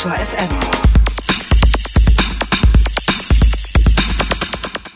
Detektor FM.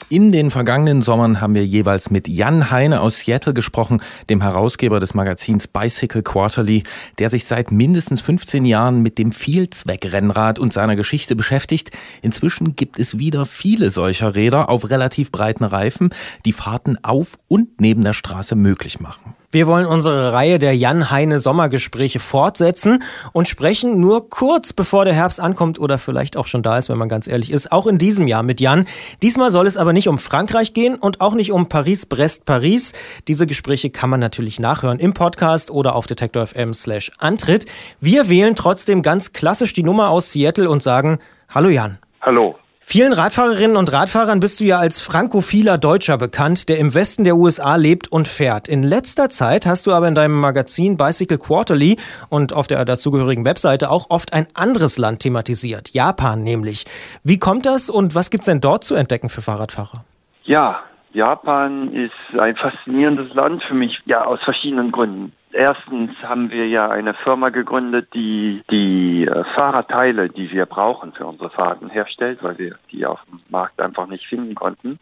In den vergangenen Sommern haben wir jeweils mit Jan Heine aus Seattle gesprochen, dem Herausgeber des Magazins Bicycle Quarterly, der sich seit mindestens 15 Jahren mit dem Vielzweckrennrad und seiner Geschichte beschäftigt. Inzwischen gibt es wieder viele solcher Räder auf relativ breiten Reifen, die Fahrten auf und neben der Straße möglich machen. Wir wollen unsere Reihe der Jan-Heine Sommergespräche fortsetzen und sprechen nur kurz bevor der Herbst ankommt oder vielleicht auch schon da ist, wenn man ganz ehrlich ist, auch in diesem Jahr mit Jan. Diesmal soll es aber nicht um Frankreich gehen und auch nicht um Paris, Brest, Paris. Diese Gespräche kann man natürlich nachhören im Podcast oder auf detektor FM slash Antritt. Wir wählen trotzdem ganz klassisch die Nummer aus Seattle und sagen Hallo Jan. Hallo. Vielen Radfahrerinnen und Radfahrern bist du ja als frankophiler Deutscher bekannt, der im Westen der USA lebt und fährt. In letzter Zeit hast du aber in deinem Magazin Bicycle Quarterly und auf der dazugehörigen Webseite auch oft ein anderes Land thematisiert, Japan nämlich. Wie kommt das und was gibt es denn dort zu entdecken für Fahrradfahrer? Ja, Japan ist ein faszinierendes Land für mich, ja, aus verschiedenen Gründen. Erstens haben wir ja eine Firma gegründet, die die äh, Fahrradteile, die wir brauchen für unsere Fahrten herstellt, weil wir die auf dem Markt einfach nicht finden konnten.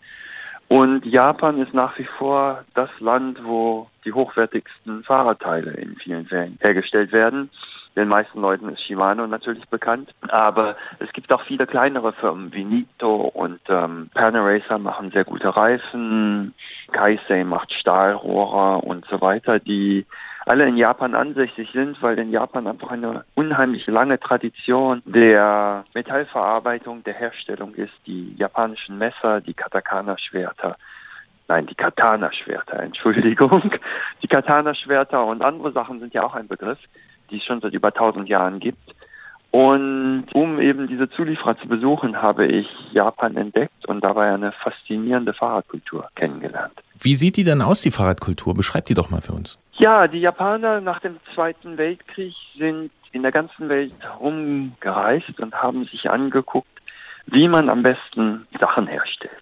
Und Japan ist nach wie vor das Land, wo die hochwertigsten Fahrradteile in vielen Fällen hergestellt werden. Den meisten Leuten ist Shimano natürlich bekannt, aber es gibt auch viele kleinere Firmen wie Nito und ähm, Panaracer machen sehr gute Reifen, Kaisei macht Stahlrohrer und so weiter, die alle in Japan ansässig sind, weil in Japan einfach eine unheimlich lange Tradition der Metallverarbeitung, der Herstellung ist. Die japanischen Messer, die Katakana-Schwerter, nein, die Katana-Schwerter, Entschuldigung, die Katana-Schwerter und andere Sachen sind ja auch ein Begriff, die es schon seit über 1000 Jahren gibt. Und um eben diese Zulieferer zu besuchen, habe ich Japan entdeckt und dabei eine faszinierende Fahrradkultur kennengelernt. Wie sieht die denn aus, die Fahrradkultur? Beschreib die doch mal für uns. Ja, die Japaner nach dem Zweiten Weltkrieg sind in der ganzen Welt rumgereist und haben sich angeguckt, wie man am besten Sachen herstellt.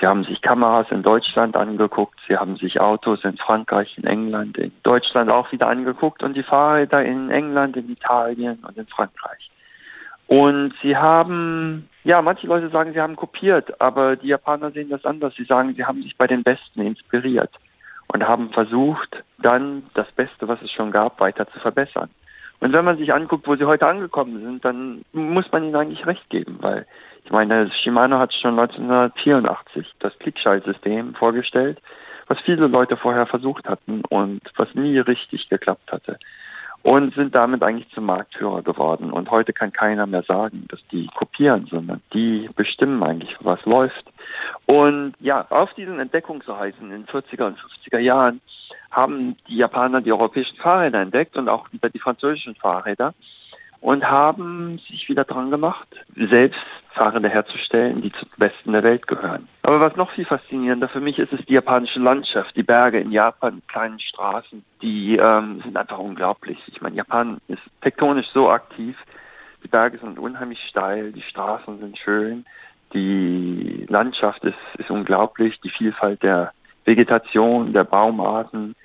Sie haben sich Kameras in Deutschland angeguckt, sie haben sich Autos in Frankreich, in England, in Deutschland auch wieder angeguckt und die Fahrräder in England, in Italien und in Frankreich. Und sie haben, ja, manche Leute sagen, sie haben kopiert, aber die Japaner sehen das anders. Sie sagen, sie haben sich bei den Besten inspiriert und haben versucht, dann das Beste, was es schon gab, weiter zu verbessern. Und wenn man sich anguckt, wo sie heute angekommen sind, dann muss man ihnen eigentlich recht geben, weil ich meine, Shimano hat schon 1984 das Klickschaltsystem vorgestellt, was viele Leute vorher versucht hatten und was nie richtig geklappt hatte. Und sind damit eigentlich zum Marktführer geworden. Und heute kann keiner mehr sagen, dass die kopieren, sondern die bestimmen eigentlich, was läuft. Und ja, auf diesen Entdeckungsreisen in 40er und 50er Jahren haben die Japaner die europäischen Fahrräder entdeckt und auch die französischen Fahrräder und haben sich wieder dran gemacht, selbst Fahrräder herzustellen, die zum Besten der Welt gehören. Aber was noch viel faszinierender für mich ist, ist die japanische Landschaft. Die Berge in Japan, kleinen Straßen, die ähm, sind einfach unglaublich. Ich meine, Japan ist tektonisch so aktiv. Die Berge sind unheimlich steil, die Straßen sind schön, die Landschaft ist, ist unglaublich, die Vielfalt der Vegetation, der Baumarten,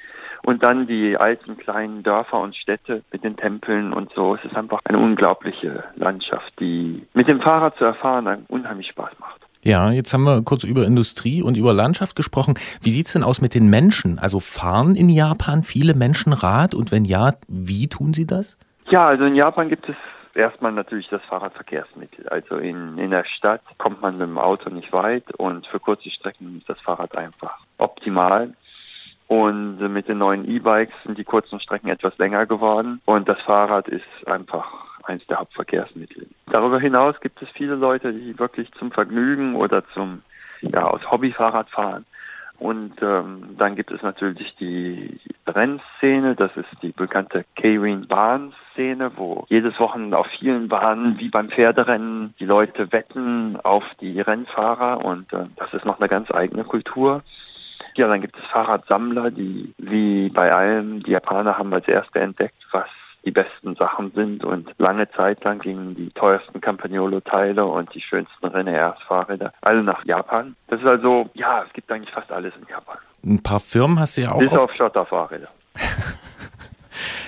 und dann die alten kleinen Dörfer und Städte mit den Tempeln und so. Es ist einfach eine unglaubliche Landschaft, die mit dem Fahrrad zu erfahren unheimlich Spaß macht. Ja, jetzt haben wir kurz über Industrie und über Landschaft gesprochen. Wie sieht es denn aus mit den Menschen? Also fahren in Japan viele Menschen Rad und wenn ja, wie tun sie das? Ja, also in Japan gibt es erstmal natürlich das Fahrradverkehrsmittel. Also in, in der Stadt kommt man mit dem Auto nicht weit und für kurze Strecken ist das Fahrrad einfach optimal. Und mit den neuen E-Bikes sind die kurzen Strecken etwas länger geworden und das Fahrrad ist einfach eines der Hauptverkehrsmittel. Darüber hinaus gibt es viele Leute, die wirklich zum Vergnügen oder zum ja, aus Hobbyfahrrad fahren. Und ähm, dann gibt es natürlich die Rennszene, das ist die bekannte K-Ring Bahn-Szene, wo jedes Wochenende auf vielen Bahnen wie beim Pferderennen die Leute wetten auf die Rennfahrer und äh, das ist noch eine ganz eigene Kultur. Ja, dann gibt es Fahrradsammler, die wie bei allem, die Japaner haben als erste entdeckt, was die besten Sachen sind und lange Zeit lang gingen die teuersten Campagnolo-Teile und die schönsten René-Ers-Fahrräder alle nach Japan. Das ist also, ja, es gibt eigentlich fast alles in Japan. Ein paar Firmen hast du ja auch. Bis auf, auf Schotterfahrräder.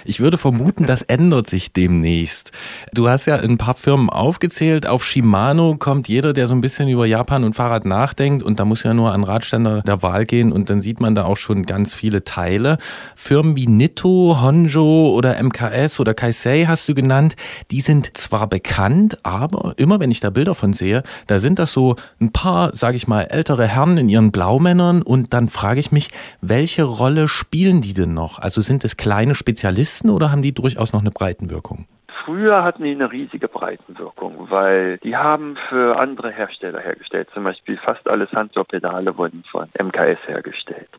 Ich würde vermuten, das ändert sich demnächst. Du hast ja ein paar Firmen aufgezählt. Auf Shimano kommt jeder, der so ein bisschen über Japan und Fahrrad nachdenkt und da muss ja nur an Radständer der Wahl gehen und dann sieht man da auch schon ganz viele Teile. Firmen wie Nitto, Honjo oder MKS oder Kaisei hast du genannt, die sind zwar bekannt, aber immer wenn ich da Bilder von sehe, da sind das so ein paar, sage ich mal, ältere Herren in ihren Blaumännern und dann frage ich mich, welche Rolle spielen die denn noch? Also sind es kleine Spezialisten oder haben die durchaus noch eine Breitenwirkung? Früher hatten die eine riesige Breitenwirkung, weil die haben für andere Hersteller hergestellt. Zum Beispiel fast alle Santor-Pedale wurden von MKS hergestellt.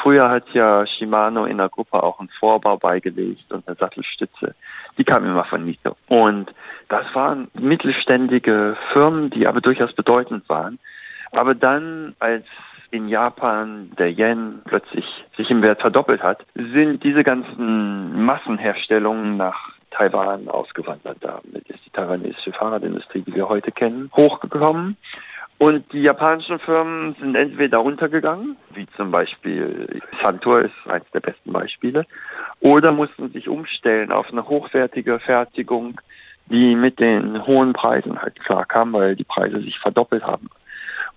Früher hat ja Shimano in der Gruppe auch einen Vorbau beigelegt und eine Sattelstütze. Die kam immer von Nito. Und das waren mittelständige Firmen, die aber durchaus bedeutend waren. Aber dann, als in Japan der Yen plötzlich sich im Wert verdoppelt hat, sind diese ganzen Massenherstellungen nach Taiwan ausgewandert. Damit ist die taiwanesische Fahrradindustrie, die wir heute kennen, hochgekommen. Und die japanischen Firmen sind entweder untergegangen, wie zum Beispiel Santur ist eines der besten Beispiele, oder mussten sich umstellen auf eine hochwertige Fertigung, die mit den hohen Preisen halt klar kam, weil die Preise sich verdoppelt haben.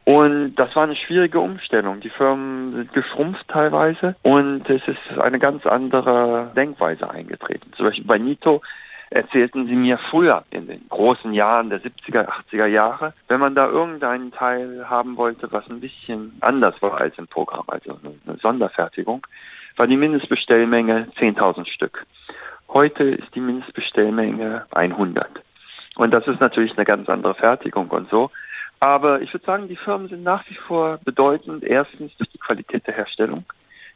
Und das war eine schwierige Umstellung. Die Firmen sind geschrumpft teilweise und es ist eine ganz andere Denkweise eingetreten. Zum Beispiel bei Nito erzählten sie mir früher in den großen Jahren der 70er, 80er Jahre, wenn man da irgendeinen Teil haben wollte, was ein bisschen anders war als im Programm, also eine Sonderfertigung, war die Mindestbestellmenge 10.000 Stück. Heute ist die Mindestbestellmenge 100. Und das ist natürlich eine ganz andere Fertigung und so. Aber ich würde sagen, die Firmen sind nach wie vor bedeutend. Erstens durch die Qualität der Herstellung.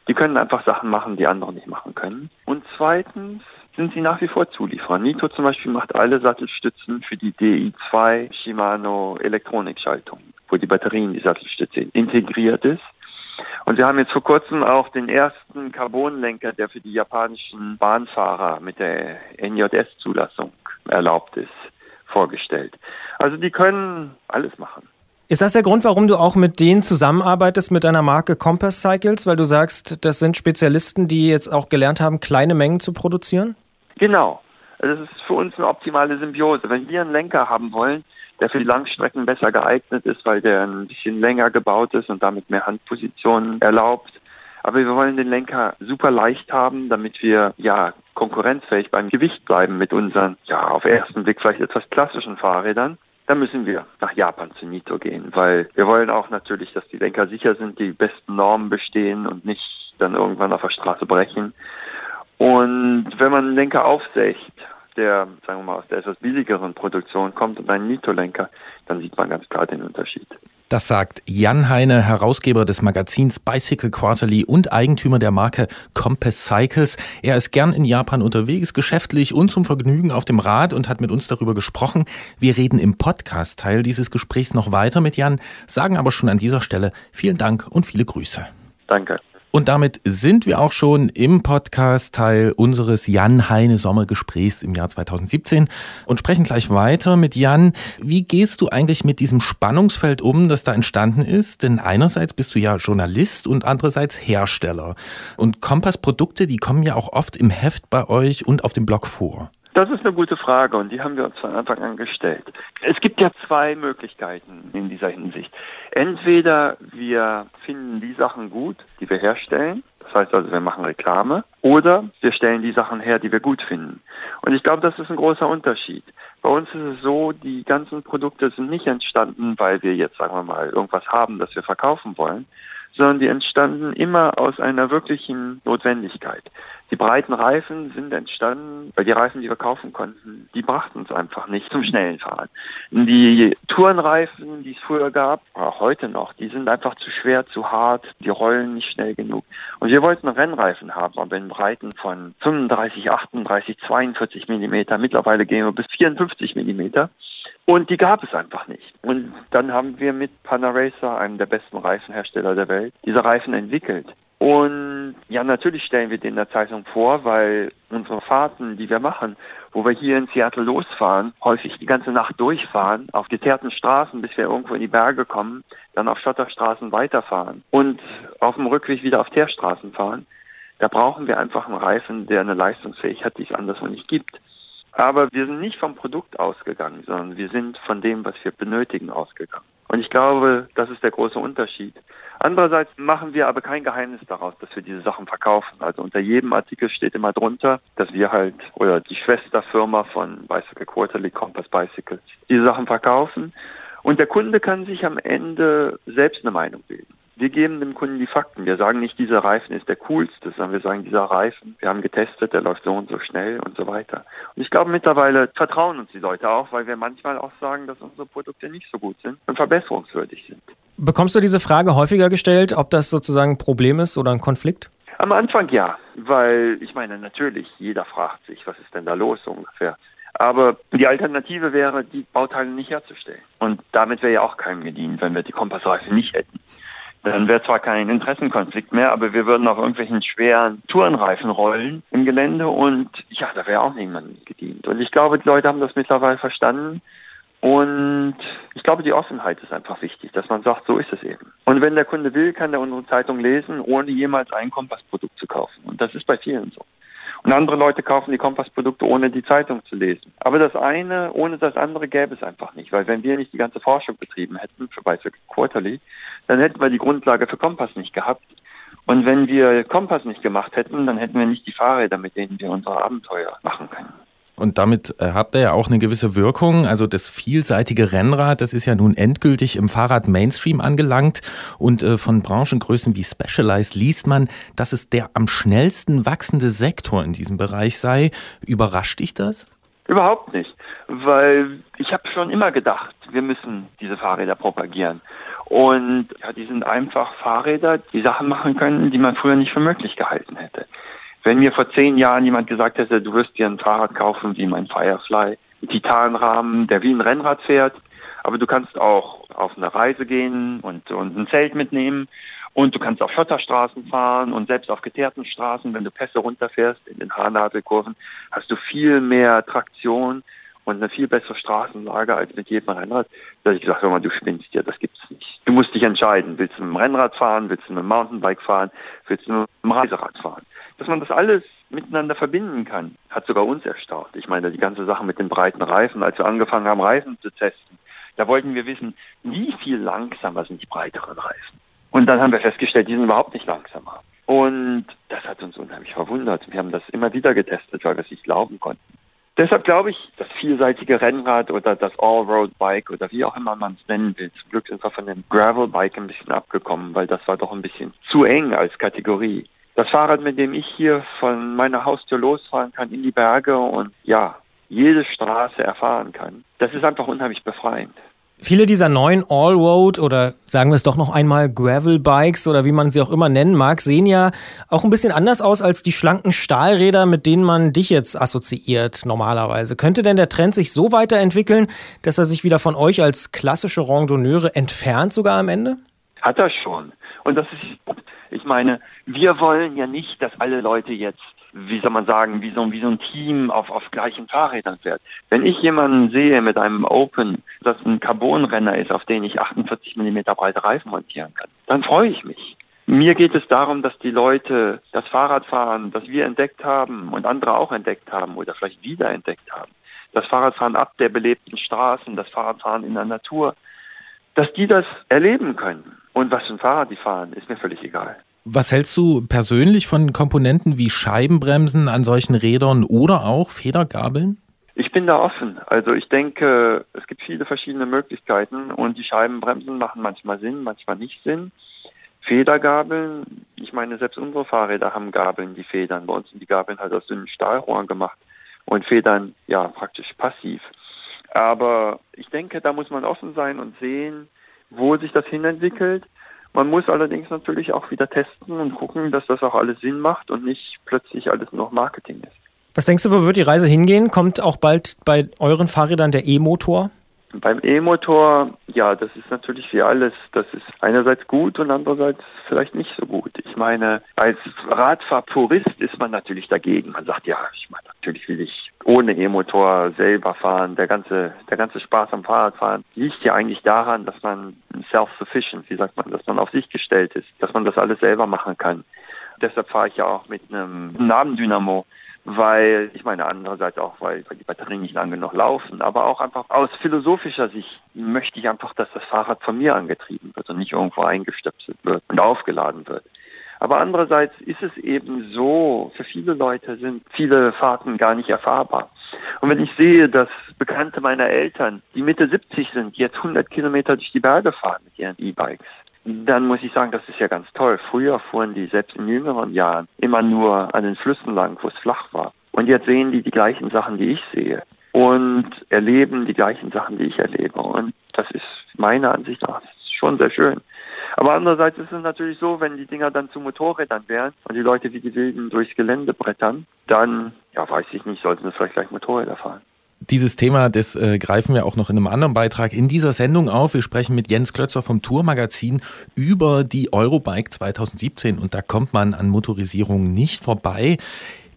Die können einfach Sachen machen, die andere nicht machen können. Und zweitens sind sie nach wie vor Zulieferer. Nito zum Beispiel macht alle Sattelstützen für die DI2 Shimano Elektronikschaltung, wo die Batterien die Sattelstütze integriert ist. Und sie haben jetzt vor kurzem auch den ersten Carbonlenker, der für die japanischen Bahnfahrer mit der NJS-Zulassung erlaubt ist, vorgestellt. Also die können alles machen. Ist das der Grund, warum du auch mit denen zusammenarbeitest, mit deiner Marke Compass Cycles? Weil du sagst, das sind Spezialisten, die jetzt auch gelernt haben, kleine Mengen zu produzieren? Genau. Das ist für uns eine optimale Symbiose. Wenn wir einen Lenker haben wollen, der für die Langstrecken besser geeignet ist, weil der ein bisschen länger gebaut ist und damit mehr Handpositionen erlaubt, aber wir wollen den Lenker super leicht haben, damit wir ja konkurrenzfähig beim Gewicht bleiben mit unseren, ja, auf ersten Blick vielleicht etwas klassischen Fahrrädern. Dann müssen wir nach Japan zu Nito gehen, weil wir wollen auch natürlich, dass die Lenker sicher sind, die besten Normen bestehen und nicht dann irgendwann auf der Straße brechen. Und wenn man einen Lenker aufsägt, der, sagen wir mal, aus der etwas billigeren Produktion kommt und einen Nito-Lenker, dann sieht man ganz klar den Unterschied. Das sagt Jan Heine, Herausgeber des Magazins Bicycle Quarterly und Eigentümer der Marke Compass Cycles. Er ist gern in Japan unterwegs, geschäftlich und zum Vergnügen auf dem Rad und hat mit uns darüber gesprochen. Wir reden im Podcast-Teil dieses Gesprächs noch weiter mit Jan, sagen aber schon an dieser Stelle vielen Dank und viele Grüße. Danke. Und damit sind wir auch schon im Podcast-Teil unseres Jan-Heine-Sommergesprächs im Jahr 2017 und sprechen gleich weiter mit Jan. Wie gehst du eigentlich mit diesem Spannungsfeld um, das da entstanden ist? Denn einerseits bist du ja Journalist und andererseits Hersteller. Und Kompass-Produkte, die kommen ja auch oft im Heft bei euch und auf dem Blog vor. Das ist eine gute Frage und die haben wir uns von Anfang an gestellt. Es gibt ja zwei Möglichkeiten in dieser Hinsicht. Entweder wir finden die Sachen gut, die wir herstellen, das heißt also, wir machen Reklame, oder wir stellen die Sachen her, die wir gut finden. Und ich glaube, das ist ein großer Unterschied. Bei uns ist es so, die ganzen Produkte sind nicht entstanden, weil wir jetzt, sagen wir mal, irgendwas haben, das wir verkaufen wollen, sondern die entstanden immer aus einer wirklichen Notwendigkeit. Die breiten Reifen sind entstanden, weil die Reifen, die wir kaufen konnten, die brachten uns einfach nicht zum schnellen Fahren. Die Tourenreifen, die es früher gab, auch heute noch, die sind einfach zu schwer, zu hart, die rollen nicht schnell genug. Und wir wollten Rennreifen haben, aber in Breiten von 35, 38, 42 Millimeter. Mittlerweile gehen wir bis 54 Millimeter. Und die gab es einfach nicht. Und dann haben wir mit Panaracer, einem der besten Reifenhersteller der Welt, diese Reifen entwickelt. Und ja, natürlich stellen wir den der Zeitung vor, weil unsere Fahrten, die wir machen, wo wir hier in Seattle losfahren, häufig die ganze Nacht durchfahren, auf geteerten Straßen, bis wir irgendwo in die Berge kommen, dann auf Schotterstraßen weiterfahren und auf dem Rückweg wieder auf Teerstraßen fahren, Da brauchen wir einfach einen Reifen, der eine Leistungsfähigkeit hat, die es anderswo nicht gibt. Aber wir sind nicht vom Produkt ausgegangen, sondern wir sind von dem, was wir benötigen, ausgegangen. Und ich glaube, das ist der große Unterschied. Andererseits machen wir aber kein Geheimnis daraus, dass wir diese Sachen verkaufen. Also unter jedem Artikel steht immer drunter, dass wir halt oder die Schwesterfirma von Bicycle Quarterly Compass Bicycles diese Sachen verkaufen. Und der Kunde kann sich am Ende selbst eine Meinung bilden. Wir geben dem Kunden die Fakten. Wir sagen nicht, dieser Reifen ist der coolste, sondern wir sagen, dieser Reifen, wir haben getestet, der läuft so und so schnell und so weiter. Und ich glaube, mittlerweile vertrauen uns die Leute auch, weil wir manchmal auch sagen, dass unsere Produkte nicht so gut sind und verbesserungswürdig sind. Bekommst du diese Frage häufiger gestellt, ob das sozusagen ein Problem ist oder ein Konflikt? Am Anfang ja, weil ich meine, natürlich, jeder fragt sich, was ist denn da los ungefähr. Aber die Alternative wäre, die Bauteile nicht herzustellen. Und damit wäre ja auch keinem gedient, wenn wir die Kompassreifen nicht hätten. Dann wäre zwar kein Interessenkonflikt mehr, aber wir würden auf irgendwelchen schweren Tourenreifen rollen im Gelände und ja, da wäre auch niemand gedient. Und ich glaube, die Leute haben das mittlerweile verstanden. Und ich glaube, die Offenheit ist einfach wichtig, dass man sagt, so ist es eben. Und wenn der Kunde will, kann er unsere Zeitung lesen, ohne jemals ein Kompassprodukt zu kaufen. Und das ist bei vielen so. Und andere Leute kaufen die Kompassprodukte, ohne die Zeitung zu lesen. Aber das eine ohne das andere gäbe es einfach nicht, weil wenn wir nicht die ganze Forschung betrieben hätten für Bicycle Quarterly, dann hätten wir die Grundlage für Kompass nicht gehabt. Und wenn wir Kompass nicht gemacht hätten, dann hätten wir nicht die Fahrräder, mit denen wir unsere Abenteuer machen können. Und damit äh, habt ihr ja auch eine gewisse Wirkung. Also das vielseitige Rennrad, das ist ja nun endgültig im Fahrrad-Mainstream angelangt. Und äh, von Branchengrößen wie Specialized liest man, dass es der am schnellsten wachsende Sektor in diesem Bereich sei. Überrascht dich das? Überhaupt nicht, weil ich habe schon immer gedacht, wir müssen diese Fahrräder propagieren. Und ja, die sind einfach Fahrräder, die Sachen machen können, die man früher nicht für möglich gehalten hätte. Wenn mir vor zehn Jahren jemand gesagt hätte, du wirst dir ein Fahrrad kaufen wie mein Firefly, Titanrahmen, der wie ein Rennrad fährt, aber du kannst auch auf eine Reise gehen und, und ein Zelt mitnehmen und du kannst auf Schotterstraßen fahren und selbst auf geteerten Straßen, wenn du Pässe runterfährst in den Haarnadelkurven, hast du viel mehr Traktion und eine viel bessere Straßenlage als mit jedem Rennrad. Da habe ich gesagt, hör mal, du spinnst ja, das gibt's nicht. Du musst dich entscheiden, willst du mit dem Rennrad fahren, willst du mit dem Mountainbike fahren, willst du mit dem Reiserad fahren dass man das alles miteinander verbinden kann, hat sogar uns erstaunt. Ich meine, die ganze Sache mit den breiten Reifen, als wir angefangen haben, Reifen zu testen, da wollten wir wissen, wie viel langsamer sind die breiteren Reifen. Und dann haben wir festgestellt, die sind überhaupt nicht langsamer. Und das hat uns unheimlich verwundert. Wir haben das immer wieder getestet, weil wir es nicht glauben konnten. Deshalb glaube ich, das vielseitige Rennrad oder das All-Road-Bike oder wie auch immer man es nennen will, zum Glück sind wir von dem Gravel-Bike ein bisschen abgekommen, weil das war doch ein bisschen zu eng als Kategorie das Fahrrad, mit dem ich hier von meiner Haustür losfahren kann in die Berge und ja, jede Straße erfahren kann, das ist einfach unheimlich befreiend. Viele dieser neuen Allroad oder sagen wir es doch noch einmal Gravel-Bikes oder wie man sie auch immer nennen mag, sehen ja auch ein bisschen anders aus als die schlanken Stahlräder, mit denen man dich jetzt assoziiert normalerweise. Könnte denn der Trend sich so weiterentwickeln, dass er sich wieder von euch als klassische Randonneure entfernt sogar am Ende? Hat er schon. Und das ist, ich meine, wir wollen ja nicht, dass alle Leute jetzt, wie soll man sagen, wie so, wie so ein Team auf, auf gleichen Fahrrädern fährt. Wenn ich jemanden sehe mit einem Open, das ein Carbonrenner ist, auf den ich 48 mm breite Reifen montieren kann, dann freue ich mich. Mir geht es darum, dass die Leute das Fahrradfahren, das wir entdeckt haben und andere auch entdeckt haben oder vielleicht wieder entdeckt haben, das Fahrradfahren ab der belebten Straßen, das Fahrradfahren in der Natur, dass die das erleben können. Und was für ein Fahrrad die fahren, ist mir völlig egal. Was hältst du persönlich von Komponenten wie Scheibenbremsen an solchen Rädern oder auch Federgabeln? Ich bin da offen. Also ich denke, es gibt viele verschiedene Möglichkeiten und die Scheibenbremsen machen manchmal Sinn, manchmal nicht Sinn. Federgabeln, ich meine, selbst unsere Fahrräder haben Gabeln, die federn. Bei uns sind die Gabeln halt aus dünnen Stahlrohren gemacht und federn ja praktisch passiv. Aber ich denke, da muss man offen sein und sehen, wo sich das hinentwickelt. Man muss allerdings natürlich auch wieder testen und gucken, dass das auch alles Sinn macht und nicht plötzlich alles nur Marketing ist. Was denkst du, wo wird die Reise hingehen? Kommt auch bald bei euren Fahrrädern der E-Motor? Beim E-Motor, ja, das ist natürlich wie alles. Das ist einerseits gut und andererseits vielleicht nicht so gut. Ich meine, als Radfahrpurist ist man natürlich dagegen. Man sagt, ja, ich meine, natürlich will ich ohne E-Motor selber fahren. Der ganze, der ganze Spaß am Fahrradfahren liegt ja eigentlich daran, dass man self-sufficient, wie sagt man, dass man auf sich gestellt ist, dass man das alles selber machen kann. Deshalb fahre ich ja auch mit einem Nabendynamo weil ich meine andererseits auch, weil, weil die Batterien nicht lange noch laufen, aber auch einfach aus philosophischer Sicht möchte ich einfach, dass das Fahrrad von mir angetrieben wird und nicht irgendwo eingestöpselt wird und aufgeladen wird. Aber andererseits ist es eben so, für viele Leute sind viele Fahrten gar nicht erfahrbar. Und wenn ich sehe, dass Bekannte meiner Eltern, die Mitte 70 sind, jetzt 100 Kilometer durch die Berge fahren mit ihren E-Bikes, dann muss ich sagen, das ist ja ganz toll. Früher fuhren die selbst in jüngeren Jahren immer nur an den Flüssen lang, wo es flach war. Und jetzt sehen die die gleichen Sachen, die ich sehe und erleben die gleichen Sachen, die ich erlebe. Und das ist meiner Ansicht nach schon sehr schön. Aber andererseits ist es natürlich so, wenn die Dinger dann zu Motorrädern wären und die Leute wie die Wilden durchs Gelände brettern, dann, ja weiß ich nicht, sollten sie vielleicht gleich Motorräder fahren. Dieses Thema, das äh, greifen wir auch noch in einem anderen Beitrag in dieser Sendung auf. Wir sprechen mit Jens Klötzer vom Tourmagazin über die Eurobike 2017 und da kommt man an Motorisierung nicht vorbei.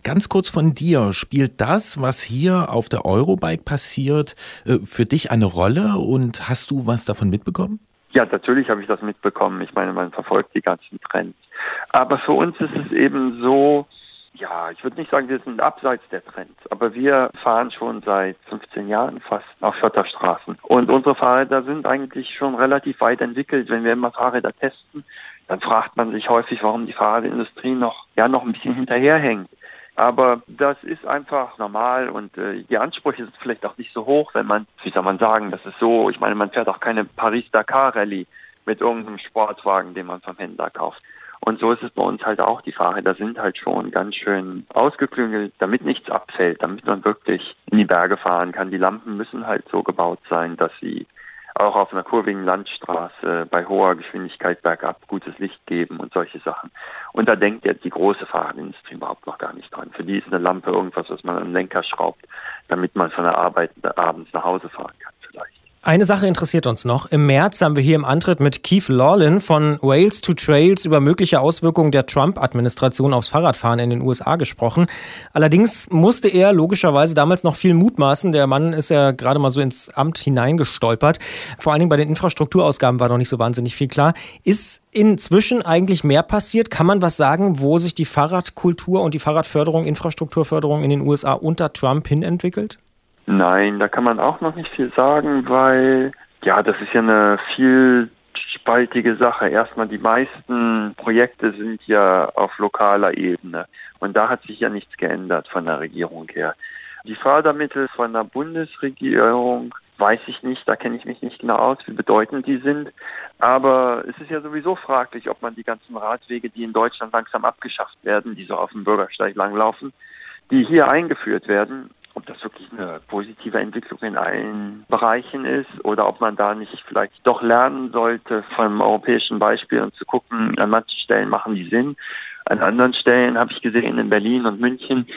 Ganz kurz von dir, spielt das, was hier auf der Eurobike passiert, äh, für dich eine Rolle und hast du was davon mitbekommen? Ja, natürlich habe ich das mitbekommen. Ich meine, man verfolgt die ganzen Trends. Aber für uns ist es eben so, ja, ich würde nicht sagen, wir sind abseits der Trends, aber wir fahren schon seit 15 Jahren fast auf Schotterstraßen. Und unsere Fahrräder sind eigentlich schon relativ weit entwickelt. Wenn wir immer Fahrräder testen, dann fragt man sich häufig, warum die Fahrradindustrie noch, ja, noch ein bisschen hinterherhängt. Aber das ist einfach normal und äh, die Ansprüche sind vielleicht auch nicht so hoch, wenn man, wie soll man sagen, das ist so, ich meine, man fährt auch keine Paris-Dakar-Rallye mit irgendeinem Sportwagen, den man vom Händler kauft. Und so ist es bei uns halt auch. Die Fahrräder sind halt schon ganz schön ausgeklüngelt, damit nichts abfällt, damit man wirklich in die Berge fahren kann. Die Lampen müssen halt so gebaut sein, dass sie auch auf einer kurvigen Landstraße bei hoher Geschwindigkeit bergab gutes Licht geben und solche Sachen. Und da denkt jetzt die große Fahrradindustrie überhaupt noch gar nicht dran. Für die ist eine Lampe irgendwas, was man an den Lenker schraubt, damit man von der Arbeit abends nach Hause fahren kann. Eine Sache interessiert uns noch. Im März haben wir hier im Antritt mit Keith Lawlin von Wales to Trails über mögliche Auswirkungen der Trump-Administration aufs Fahrradfahren in den USA gesprochen. Allerdings musste er logischerweise damals noch viel mutmaßen. Der Mann ist ja gerade mal so ins Amt hineingestolpert. Vor allen Dingen bei den Infrastrukturausgaben war noch nicht so wahnsinnig viel klar. Ist inzwischen eigentlich mehr passiert? Kann man was sagen, wo sich die Fahrradkultur und die Fahrradförderung, Infrastrukturförderung in den USA unter Trump hin entwickelt? Nein, da kann man auch noch nicht viel sagen, weil ja, das ist ja eine vielspaltige Sache. Erstmal die meisten Projekte sind ja auf lokaler Ebene und da hat sich ja nichts geändert von der Regierung her. Die Fördermittel von der Bundesregierung weiß ich nicht, da kenne ich mich nicht genau aus, wie bedeutend die sind. Aber es ist ja sowieso fraglich, ob man die ganzen Radwege, die in Deutschland langsam abgeschafft werden, die so auf dem Bürgersteig langlaufen, die hier eingeführt werden, ob das wirklich eine positive Entwicklung in allen Bereichen ist oder ob man da nicht vielleicht doch lernen sollte vom europäischen Beispiel und zu gucken, an manchen Stellen machen die Sinn. An anderen Stellen habe ich gesehen, in Berlin und München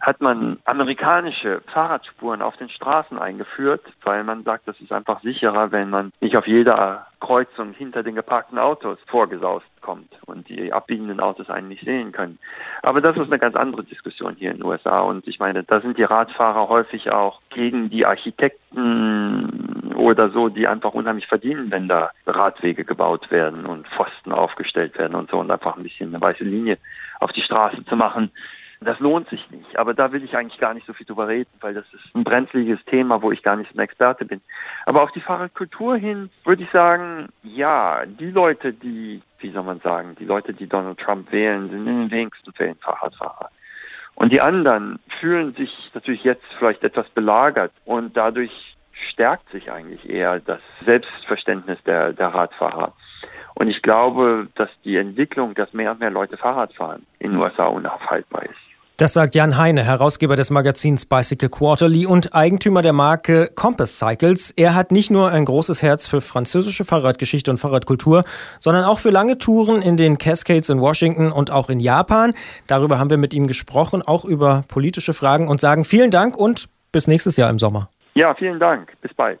hat man amerikanische Fahrradspuren auf den Straßen eingeführt, weil man sagt, das ist einfach sicherer, wenn man nicht auf jeder Kreuzung hinter den geparkten Autos vorgesaust kommt und die abbiegenden Autos einen nicht sehen können. Aber das ist eine ganz andere Diskussion hier in den USA und ich meine, da sind die Radfahrer häufig auch gegen die Architekten oder so, die einfach unheimlich verdienen, wenn da Radwege gebaut werden und Pfosten aufgestellt werden und so und einfach ein bisschen eine weiße Linie auf die Straße zu machen. Das lohnt sich nicht. Aber da will ich eigentlich gar nicht so viel drüber reden, weil das ist ein brenzliges Thema, wo ich gar nicht so ein Experte bin. Aber auf die Fahrradkultur hin würde ich sagen, ja, die Leute, die, wie soll man sagen, die Leute, die Donald Trump wählen, sind in den wenigsten Fällen Fahrradfahrer. Und die anderen fühlen sich natürlich jetzt vielleicht etwas belagert und dadurch stärkt sich eigentlich eher das Selbstverständnis der, der Radfahrer. Und ich glaube, dass die Entwicklung, dass mehr und mehr Leute Fahrrad fahren, in den USA unaufhaltbar ist. Das sagt Jan Heine, Herausgeber des Magazins Bicycle Quarterly und Eigentümer der Marke Compass Cycles. Er hat nicht nur ein großes Herz für französische Fahrradgeschichte und Fahrradkultur, sondern auch für lange Touren in den Cascades in Washington und auch in Japan. Darüber haben wir mit ihm gesprochen, auch über politische Fragen und sagen vielen Dank und bis nächstes Jahr im Sommer. Ja, vielen Dank. Bis bald.